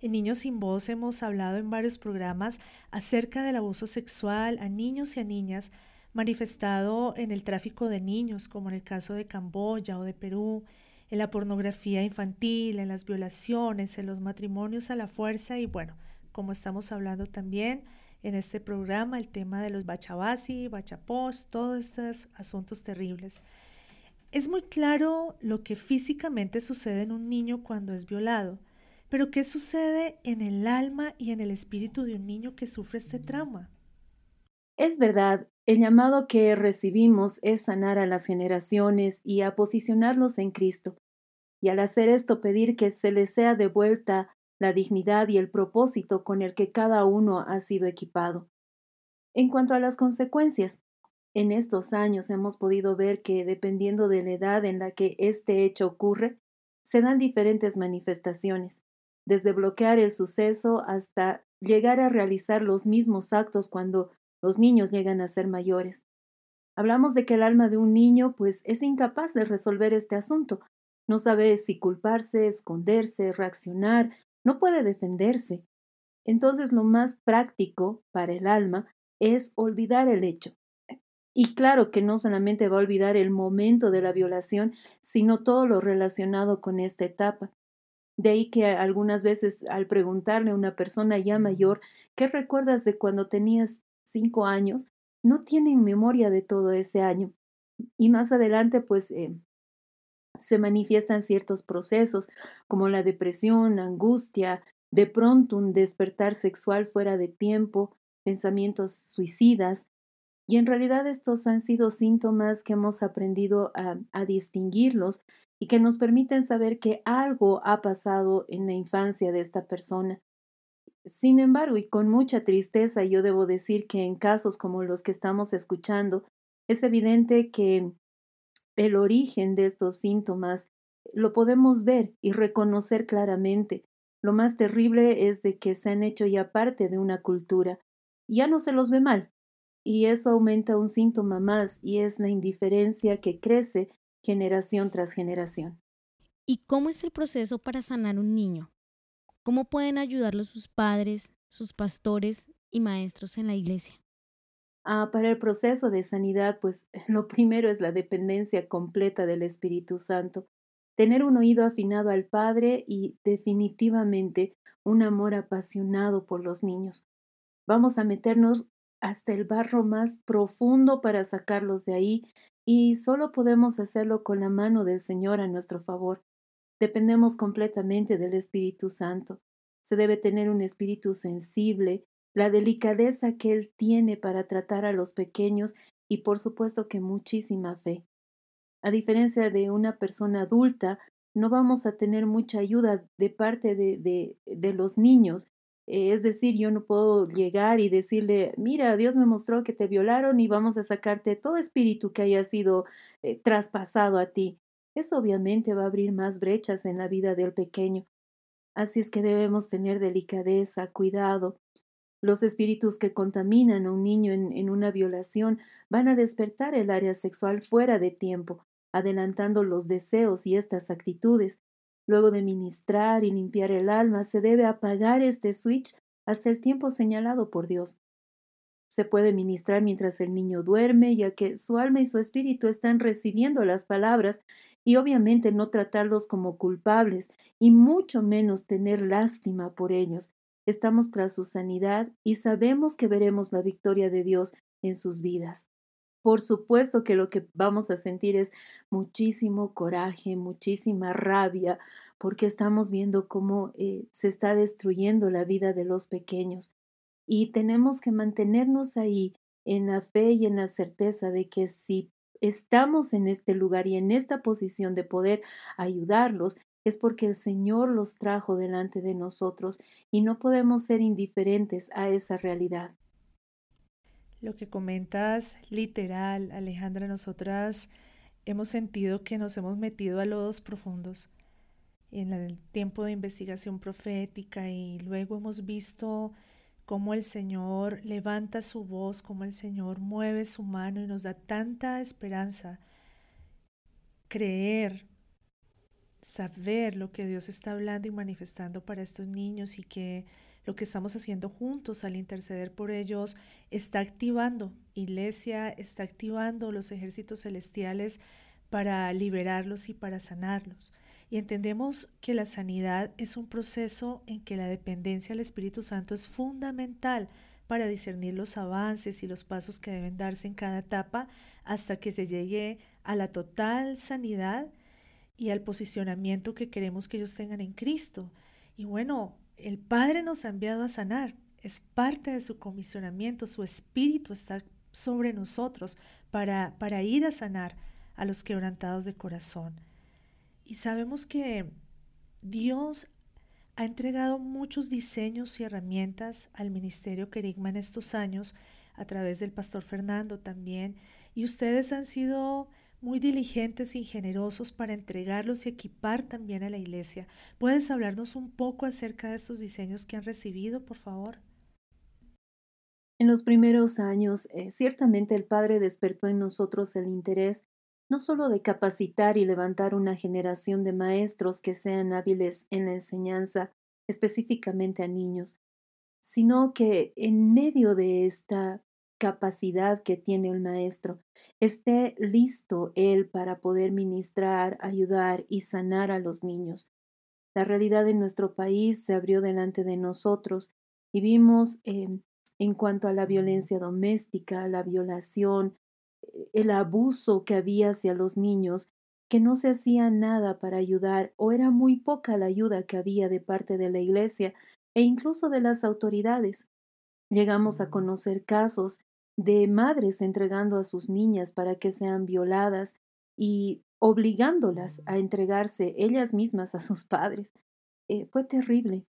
En Niños sin Voz hemos hablado en varios programas acerca del abuso sexual a niños y a niñas manifestado en el tráfico de niños, como en el caso de Camboya o de Perú, en la pornografía infantil, en las violaciones, en los matrimonios a la fuerza y bueno, como estamos hablando también en este programa, el tema de los bachabasi, bachapós, todos estos asuntos terribles. Es muy claro lo que físicamente sucede en un niño cuando es violado, pero ¿qué sucede en el alma y en el espíritu de un niño que sufre este trauma? Es verdad, el llamado que recibimos es sanar a las generaciones y a posicionarlos en Cristo, y al hacer esto pedir que se les sea devuelta la dignidad y el propósito con el que cada uno ha sido equipado. En cuanto a las consecuencias, en estos años hemos podido ver que, dependiendo de la edad en la que este hecho ocurre, se dan diferentes manifestaciones, desde bloquear el suceso hasta llegar a realizar los mismos actos cuando los niños llegan a ser mayores. Hablamos de que el alma de un niño pues es incapaz de resolver este asunto. No sabe si culparse, esconderse, reaccionar, no puede defenderse. Entonces lo más práctico para el alma es olvidar el hecho. Y claro que no solamente va a olvidar el momento de la violación, sino todo lo relacionado con esta etapa. De ahí que algunas veces al preguntarle a una persona ya mayor, ¿qué recuerdas de cuando tenías cinco años, no tienen memoria de todo ese año. Y más adelante, pues, eh, se manifiestan ciertos procesos como la depresión, angustia, de pronto un despertar sexual fuera de tiempo, pensamientos suicidas. Y en realidad estos han sido síntomas que hemos aprendido a, a distinguirlos y que nos permiten saber que algo ha pasado en la infancia de esta persona. Sin embargo, y con mucha tristeza, yo debo decir que en casos como los que estamos escuchando, es evidente que el origen de estos síntomas lo podemos ver y reconocer claramente. Lo más terrible es de que se han hecho ya parte de una cultura. Ya no se los ve mal. Y eso aumenta un síntoma más y es la indiferencia que crece generación tras generación. ¿Y cómo es el proceso para sanar un niño? ¿Cómo pueden ayudarlos sus padres, sus pastores y maestros en la iglesia? Ah, para el proceso de sanidad, pues lo primero es la dependencia completa del Espíritu Santo, tener un oído afinado al Padre y definitivamente un amor apasionado por los niños. Vamos a meternos hasta el barro más profundo para sacarlos de ahí y solo podemos hacerlo con la mano del Señor a nuestro favor. Dependemos completamente del Espíritu Santo. Se debe tener un espíritu sensible, la delicadeza que Él tiene para tratar a los pequeños y por supuesto que muchísima fe. A diferencia de una persona adulta, no vamos a tener mucha ayuda de parte de, de, de los niños. Eh, es decir, yo no puedo llegar y decirle, mira, Dios me mostró que te violaron y vamos a sacarte todo espíritu que haya sido eh, traspasado a ti. Eso obviamente va a abrir más brechas en la vida del pequeño. Así es que debemos tener delicadeza, cuidado. Los espíritus que contaminan a un niño en, una violación van a despertar el área sexual fuera de tiempo, adelantando los deseos y estas actitudes. Luego de ministrar y limpiar el alma, se debe apagar este switch hasta el tiempo señalado por Dios. Se puede ministrar mientras el niño duerme, ya que su alma y su espíritu están recibiendo las palabras y obviamente no tratarlos como culpables y mucho menos tener lástima por ellos. Estamos tras su sanidad y sabemos que veremos la victoria de Dios en sus vidas. Por supuesto que lo que vamos a sentir es muchísimo coraje, muchísima rabia, porque estamos viendo cómo eh, se está destruyendo la vida de los pequeños. Y tenemos que mantenernos ahí en la fe y en la certeza de que si estamos en este lugar y en esta posición de poder ayudarlos, es porque el Señor los trajo delante de nosotros y no podemos ser indiferentes a esa realidad. Lo que comentas literal, Alejandra, nosotras hemos sentido que nos hemos metido a lodos profundos en el tiempo de investigación profética y luego hemos visto cómo el Señor levanta su voz, cómo el Señor mueve su mano y nos da tanta esperanza. Creer, saber lo que Dios está hablando y manifestando para estos niños y que lo que estamos haciendo juntos al interceder por ellos está activando, iglesia está activando los ejércitos celestiales para liberarlos y para sanarlos. Y entendemos que la sanidad es un proceso en que la dependencia al Espíritu Santo es fundamental para discernir los avances y los pasos que deben darse en cada etapa hasta que se llegue a la total sanidad y al posicionamiento que queremos que ellos tengan en Cristo. Y bueno, el Padre nos ha enviado a sanar, es parte de su comisionamiento, su espíritu está sobre nosotros para, para ir a sanar a los quebrantados de corazón. Y sabemos que Dios ha entregado muchos diseños y herramientas al Ministerio Querigma en estos años, a través del Pastor Fernando también, y ustedes han sido muy diligentes y generosos para entregarlos y equipar también a la iglesia. ¿Puedes hablarnos un poco acerca de estos diseños que han recibido, por favor? En los primeros años, eh, ciertamente el Padre despertó en nosotros el interés no solo de capacitar y levantar una generación de maestros que sean hábiles en la enseñanza, específicamente a niños, sino que en medio de esta capacidad que tiene el maestro, esté listo él para poder ministrar, ayudar y sanar a los niños. La realidad en nuestro país se abrió delante de nosotros y vimos eh, en cuanto a la violencia doméstica, la violación, el abuso que había hacia los niños, que no se hacía nada para ayudar o era muy poca la ayuda que había de parte de la Iglesia e incluso de las autoridades. Llegamos a mm. conocer casos de madres entregando a sus niñas para que sean violadas y obligándolas a entregarse ellas mismas a sus padres. Eh, fue terrible.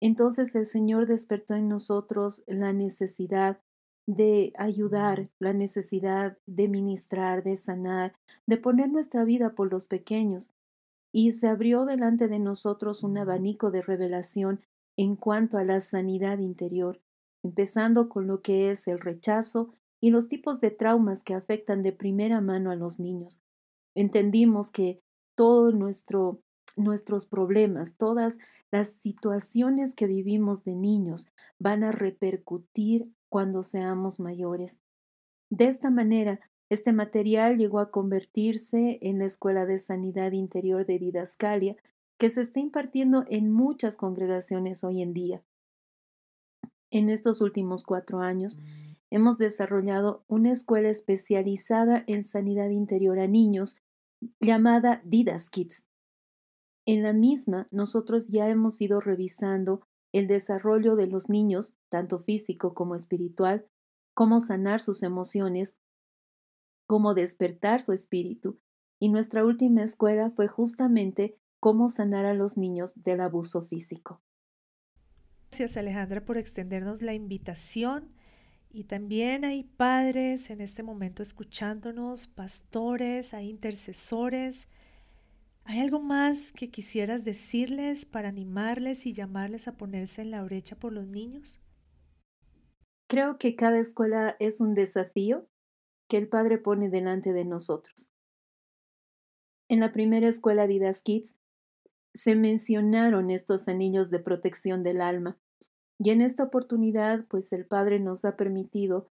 Entonces el Señor despertó en nosotros la necesidad de ayudar, la necesidad de ministrar, de sanar, de poner nuestra vida por los pequeños. Y se abrió delante de nosotros un abanico de revelación en cuanto a la sanidad interior, empezando con lo que es el rechazo y los tipos de traumas que afectan de primera mano a los niños. Entendimos que todo nuestro nuestros problemas, todas las situaciones que vivimos de niños van a repercutir cuando seamos mayores. De esta manera, este material llegó a convertirse en la Escuela de Sanidad Interior de Didascalia, que se está impartiendo en muchas congregaciones hoy en día. En estos últimos cuatro años, hemos desarrollado una escuela especializada en sanidad interior a niños llamada Didas Kids. En la misma, nosotros ya hemos ido revisando el desarrollo de los niños, tanto físico como espiritual, cómo sanar sus emociones, cómo despertar su espíritu. Y nuestra última escuela fue justamente cómo sanar a los niños del abuso físico. Gracias Alejandra por extendernos la invitación. Y también hay padres en este momento escuchándonos, pastores, hay intercesores ¿Hay algo más que quisieras decirles para animarles y llamarles a ponerse en la brecha por los niños? Creo que cada escuela es un desafío que el Padre pone delante de nosotros. En la primera escuela Didas Kids se mencionaron estos anillos de protección del alma y en esta oportunidad pues el Padre nos ha permitido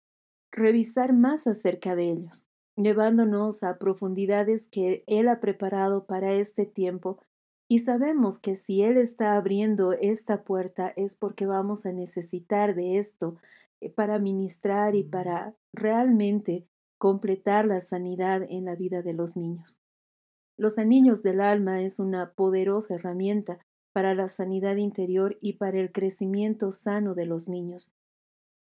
revisar más acerca de ellos llevándonos a profundidades que Él ha preparado para este tiempo. Y sabemos que si Él está abriendo esta puerta es porque vamos a necesitar de esto eh, para ministrar y para realmente completar la sanidad en la vida de los niños. Los anillos del alma es una poderosa herramienta para la sanidad interior y para el crecimiento sano de los niños.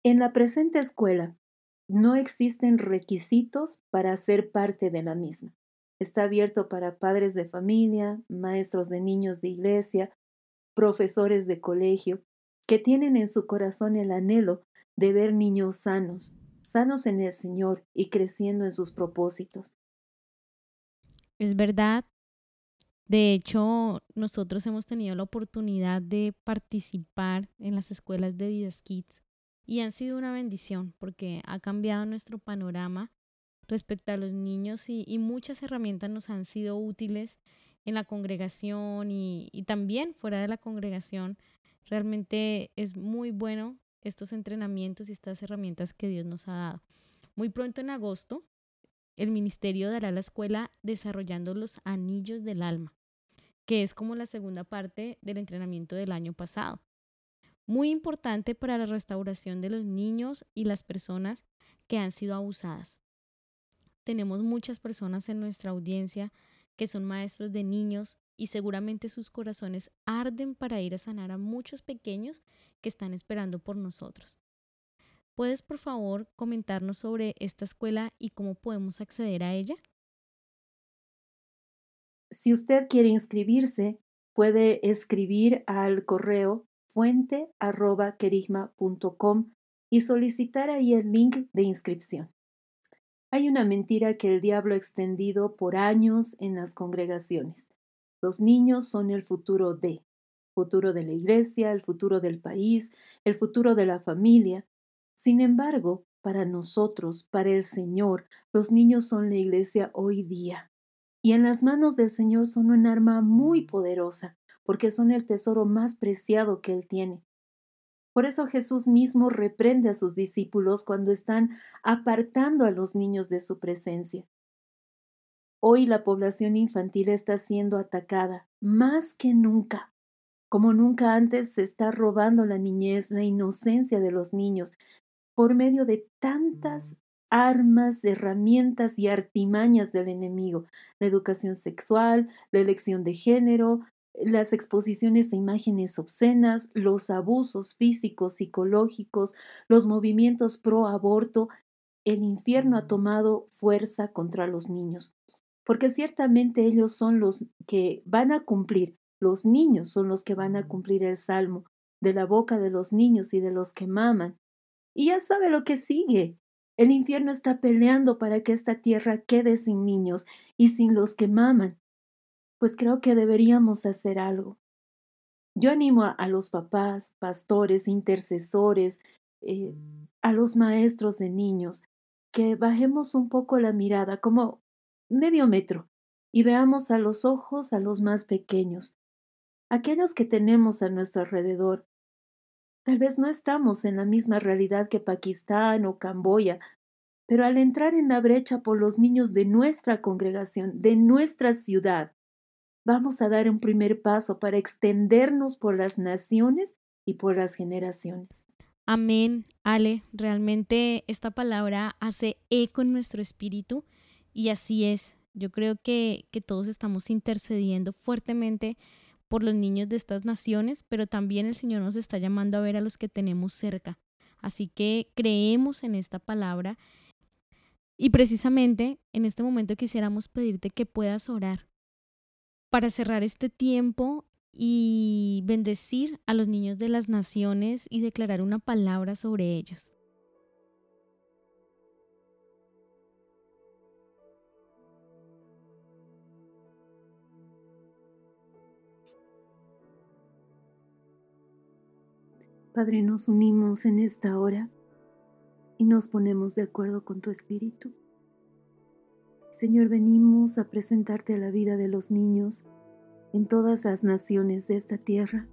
En la presente escuela, no existen requisitos para ser parte de la misma. Está abierto para padres de familia, maestros de niños de iglesia, profesores de colegio, que tienen en su corazón el anhelo de ver niños sanos, sanos en el Señor y creciendo en sus propósitos. Es verdad. De hecho, nosotros hemos tenido la oportunidad de participar en las escuelas de Vidas Kids y han sido una bendición porque ha cambiado nuestro panorama respecto a los niños y, muchas herramientas nos han sido útiles en la congregación y, y, también fuera de la congregación. Realmente es muy bueno estos entrenamientos y estas herramientas que Dios nos ha dado. Muy pronto en agosto el ministerio dará la escuela desarrollando los anillos del alma, que es como la segunda parte del entrenamiento del año pasado. Muy importante para la restauración de los niños y las personas que han sido abusadas. Tenemos muchas personas en nuestra audiencia que son maestros de niños y seguramente sus corazones arden para ir a sanar a muchos pequeños que están esperando por nosotros. ¿Puedes por favor comentarnos sobre esta escuela y cómo podemos acceder a ella? Si usted quiere inscribirse, puede escribir al correo fuente.querigma.com y solicitar ahí el link de inscripción. Hay una mentira que el diablo ha extendido por años en las congregaciones. Los niños son el futuro de, futuro de la iglesia, el futuro del país, el futuro de la familia, sin embargo, para nosotros, para el Señor, los niños son la iglesia hoy día. Y en las manos del Señor son un arma muy poderosa, porque son el tesoro más preciado que Él tiene. Por eso Jesús mismo reprende a sus discípulos cuando están apartando a los niños de su presencia. Hoy la población infantil está siendo atacada más que nunca. Como nunca antes se está robando la niñez, la inocencia de los niños, por medio de tantas armas, herramientas y artimañas del enemigo, la educación sexual, la elección de género, las exposiciones a imágenes obscenas, los abusos físicos, psicológicos, los movimientos pro aborto, el infierno ha tomado fuerza contra los niños, porque ciertamente ellos son los que van a cumplir, los niños son los que van a cumplir el salmo de la boca de los niños y de los que maman, y ya sabe lo que sigue. El infierno está peleando para que esta tierra quede sin niños y sin los que maman. Pues creo que deberíamos hacer algo. Yo animo a, los papás, pastores, intercesores, eh, a los maestros de niños, que bajemos un poco la mirada, como medio metro, y veamos a los ojos a los más pequeños, aquellos que tenemos a nuestro alrededor, Tal vez no estamos en la misma realidad que Pakistán o Camboya, pero al entrar en la brecha por los niños de nuestra congregación, de nuestra ciudad, vamos a dar un primer paso para extendernos por las naciones y por las generaciones. Amén, Ale. Realmente esta palabra hace eco en nuestro espíritu y así es. Yo creo que, que todos estamos intercediendo fuertemente por los niños de estas naciones, pero también el Señor nos está llamando a ver a los que tenemos cerca. Así que creemos en esta palabra y precisamente en este momento quisiéramos pedirte que puedas orar para cerrar este tiempo y bendecir a los niños de las naciones y declarar una palabra sobre ellos. Padre, nos unimos en esta hora y nos ponemos de acuerdo con tu Espíritu. Señor, venimos a presentarte a la vida de los niños en todas las naciones de esta tierra,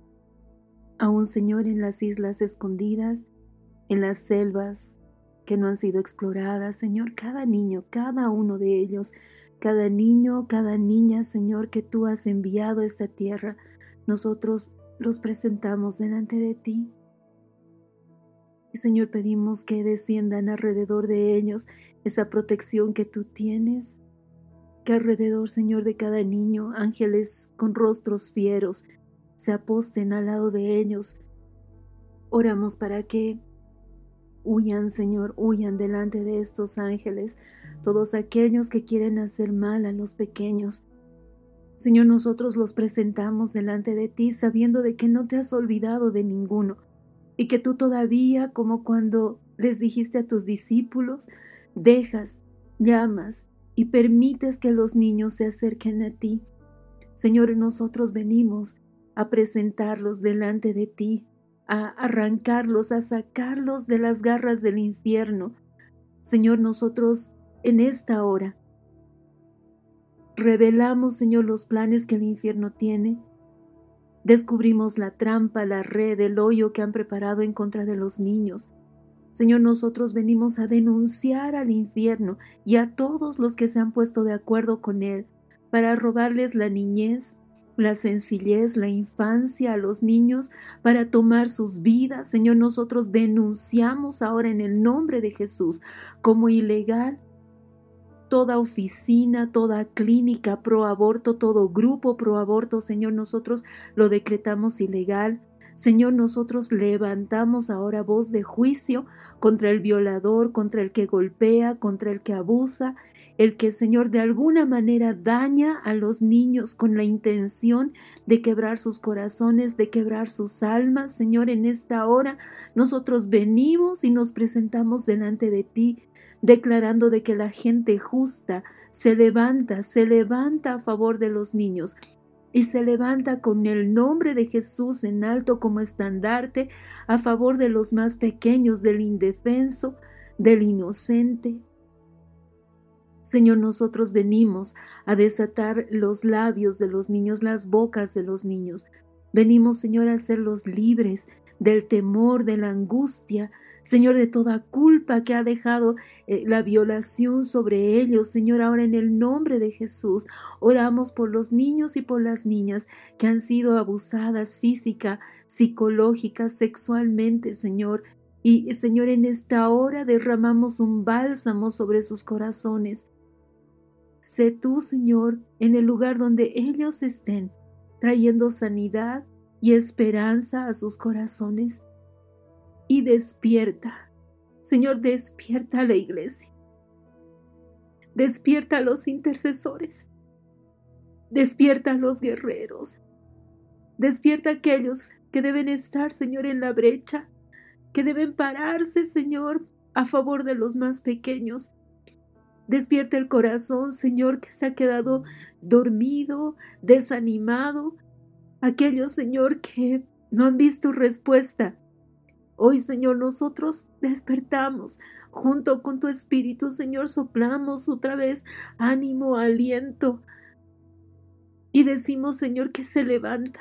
aún Señor en las islas escondidas, en las selvas que no han sido exploradas, Señor, cada niño, cada uno de ellos, cada niño, cada niña, Señor, que tú has enviado a esta tierra, nosotros los presentamos delante de ti. Y Señor, pedimos que desciendan alrededor de ellos esa protección que tú tienes. Que alrededor, Señor, de cada niño, ángeles con rostros fieros se aposten al lado de ellos. Oramos para que huyan, Señor, huyan delante de estos ángeles, todos aquellos que quieren hacer mal a los pequeños. Señor, nosotros los presentamos delante de ti sabiendo de que no te has olvidado de ninguno y que tú todavía, como cuando les dijiste a tus discípulos, dejas, llamas y permites que los niños se acerquen a ti. Señor, nosotros venimos a presentarlos delante de ti, a arrancarlos, a sacarlos de las garras del infierno. Señor, nosotros en esta hora revelamos, Señor, los planes que el infierno tiene Descubrimos la trampa, la red, el hoyo que han preparado en contra de los niños. Señor, nosotros venimos a denunciar al infierno y a todos los que se han puesto de acuerdo con él para robarles la niñez, la sencillez, la infancia a los niños, para tomar sus vidas. Señor, nosotros denunciamos ahora en el nombre de Jesús como ilegal toda oficina, toda clínica pro aborto, todo grupo pro aborto, Señor, nosotros lo decretamos ilegal. Señor, nosotros levantamos ahora voz de juicio contra el violador, contra el que golpea, contra el que abusa, el que, Señor, de alguna manera daña a los niños con la intención de quebrar sus corazones, de quebrar sus almas. Señor, en esta hora nosotros venimos y nos presentamos delante de ti declarando de que la gente justa se levanta, se levanta a favor de los niños y se levanta con el nombre de Jesús en alto como estandarte a favor de los más pequeños, del indefenso, del inocente. Señor, nosotros venimos a desatar los labios de los niños, las bocas de los niños. Venimos, Señor, a hacerlos libres del temor, de la angustia, Señor, de toda culpa que ha dejado eh, la violación sobre ellos. Señor, ahora en el nombre de Jesús, oramos por los niños y por las niñas que han sido abusadas física, psicológica, sexualmente, Señor. Y Señor, en esta hora derramamos un bálsamo sobre sus corazones. Sé tú, Señor, en el lugar donde ellos estén, trayendo sanidad y esperanza a sus corazones y despierta. Señor, despierta a la iglesia. Despierta a los intercesores. Despierta a los guerreros. Despierta a aquellos que deben estar, Señor, en la brecha, que deben pararse, Señor, a favor de los más pequeños. Despierta el corazón, Señor, que se ha quedado dormido, desanimado. Aquellos, Señor, que no han visto respuesta Hoy, Señor, nosotros despertamos. Junto con tu Espíritu, Señor, soplamos otra vez ánimo, aliento. Y decimos, Señor, que se levanta,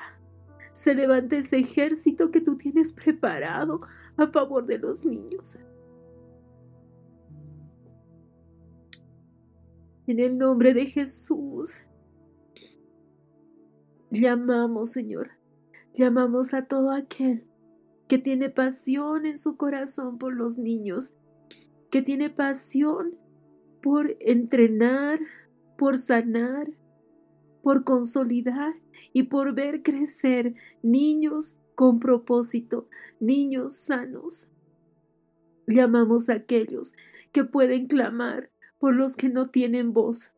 se levanta ese ejército que tú tienes preparado a favor de los niños. En el nombre de Jesús, llamamos, Señor, llamamos a todo aquel que tiene pasión en su corazón por los niños, que tiene pasión por entrenar, por sanar, por consolidar y por ver crecer niños con propósito, niños sanos. Llamamos a aquellos que pueden clamar por los que no tienen voz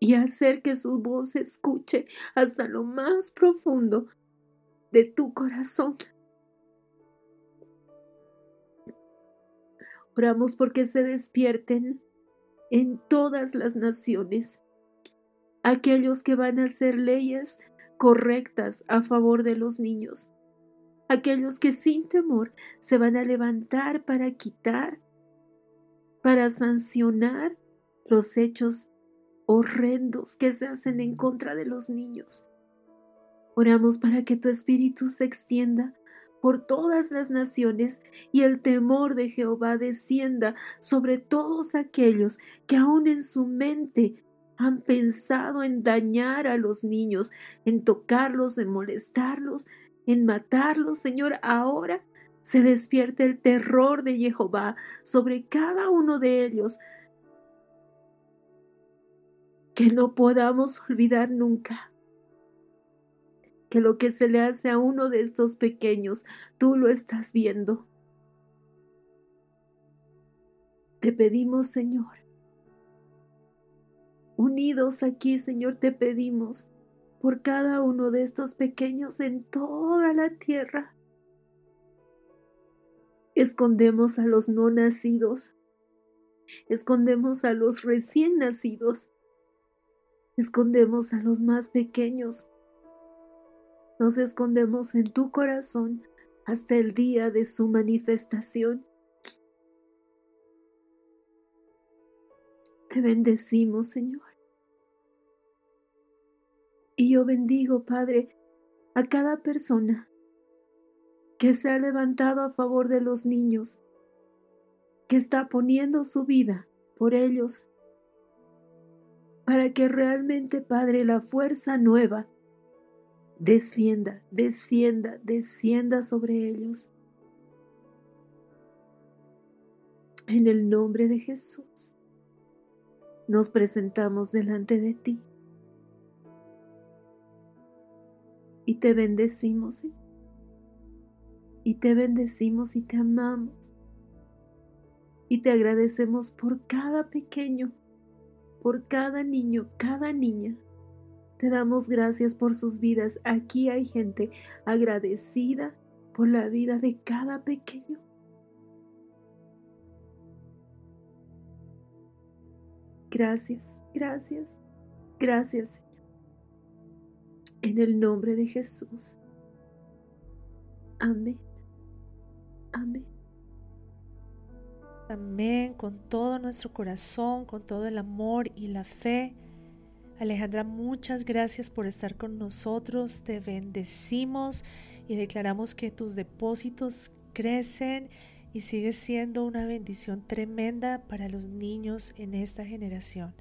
y hacer que su voz se escuche hasta lo más profundo de tu corazón. Oramos porque se despierten en todas las naciones aquellos que van a hacer leyes correctas a favor de los niños, aquellos que sin temor se van a levantar para quitar, para sancionar los hechos horrendos que se hacen en contra de los niños. Oramos para que tu espíritu se extienda por todas las naciones y el temor de Jehová descienda sobre todos aquellos que aún en su mente han pensado en dañar a los niños, en tocarlos, en molestarlos, en matarlos. Señor, ahora se despierte el terror de Jehová sobre cada uno de ellos, que no podamos olvidar nunca que lo que se le hace a uno de estos pequeños, tú lo estás viendo. Te pedimos, Señor, unidos aquí, Señor, te pedimos por cada uno de estos pequeños en toda la tierra. Escondemos a los no nacidos, escondemos a los recién nacidos, escondemos a los más pequeños nos escondemos en tu corazón hasta el día de su manifestación. Te bendecimos, Señor. Y yo bendigo, Padre, a cada persona que se ha levantado a favor de los niños, que está poniendo su vida por ellos, para que realmente, Padre, la fuerza nueva descienda, descienda, descienda sobre ellos. En el nombre de Jesús, nos presentamos delante de ti y te bendecimos. Y te bendecimos y te amamos. Y te agradecemos por cada pequeño, por cada niño, cada niña. Te damos gracias por sus vidas. Aquí hay gente agradecida por la vida de cada pequeño. Gracias, gracias, gracias, En el nombre de Jesús. Amén. Amén. Amén, con todo nuestro corazón, con todo el amor y la fe. Alejandra, muchas gracias por estar con nosotros. Te bendecimos y declaramos que tus depósitos crecen y sigue siendo una bendición tremenda para los niños en esta generación.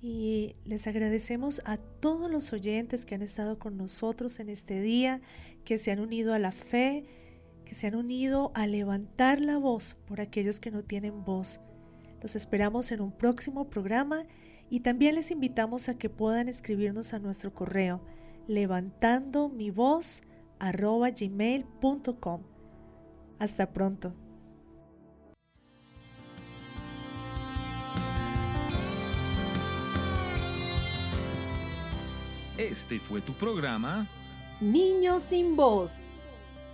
Y les agradecemos a todos los oyentes que han estado con nosotros en este día, que se han unido a la fe, que se han unido a levantar la voz por aquellos que no tienen voz. Los esperamos en un próximo programa y también les invitamos a que puedan escribirnos a nuestro correo levantando mi voz gmail.com. Hasta pronto. Este fue tu programa Niños sin voz.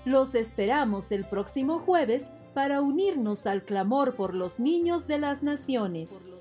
Los esperamos el próximo jueves para unirnos al clamor por los niños de las naciones.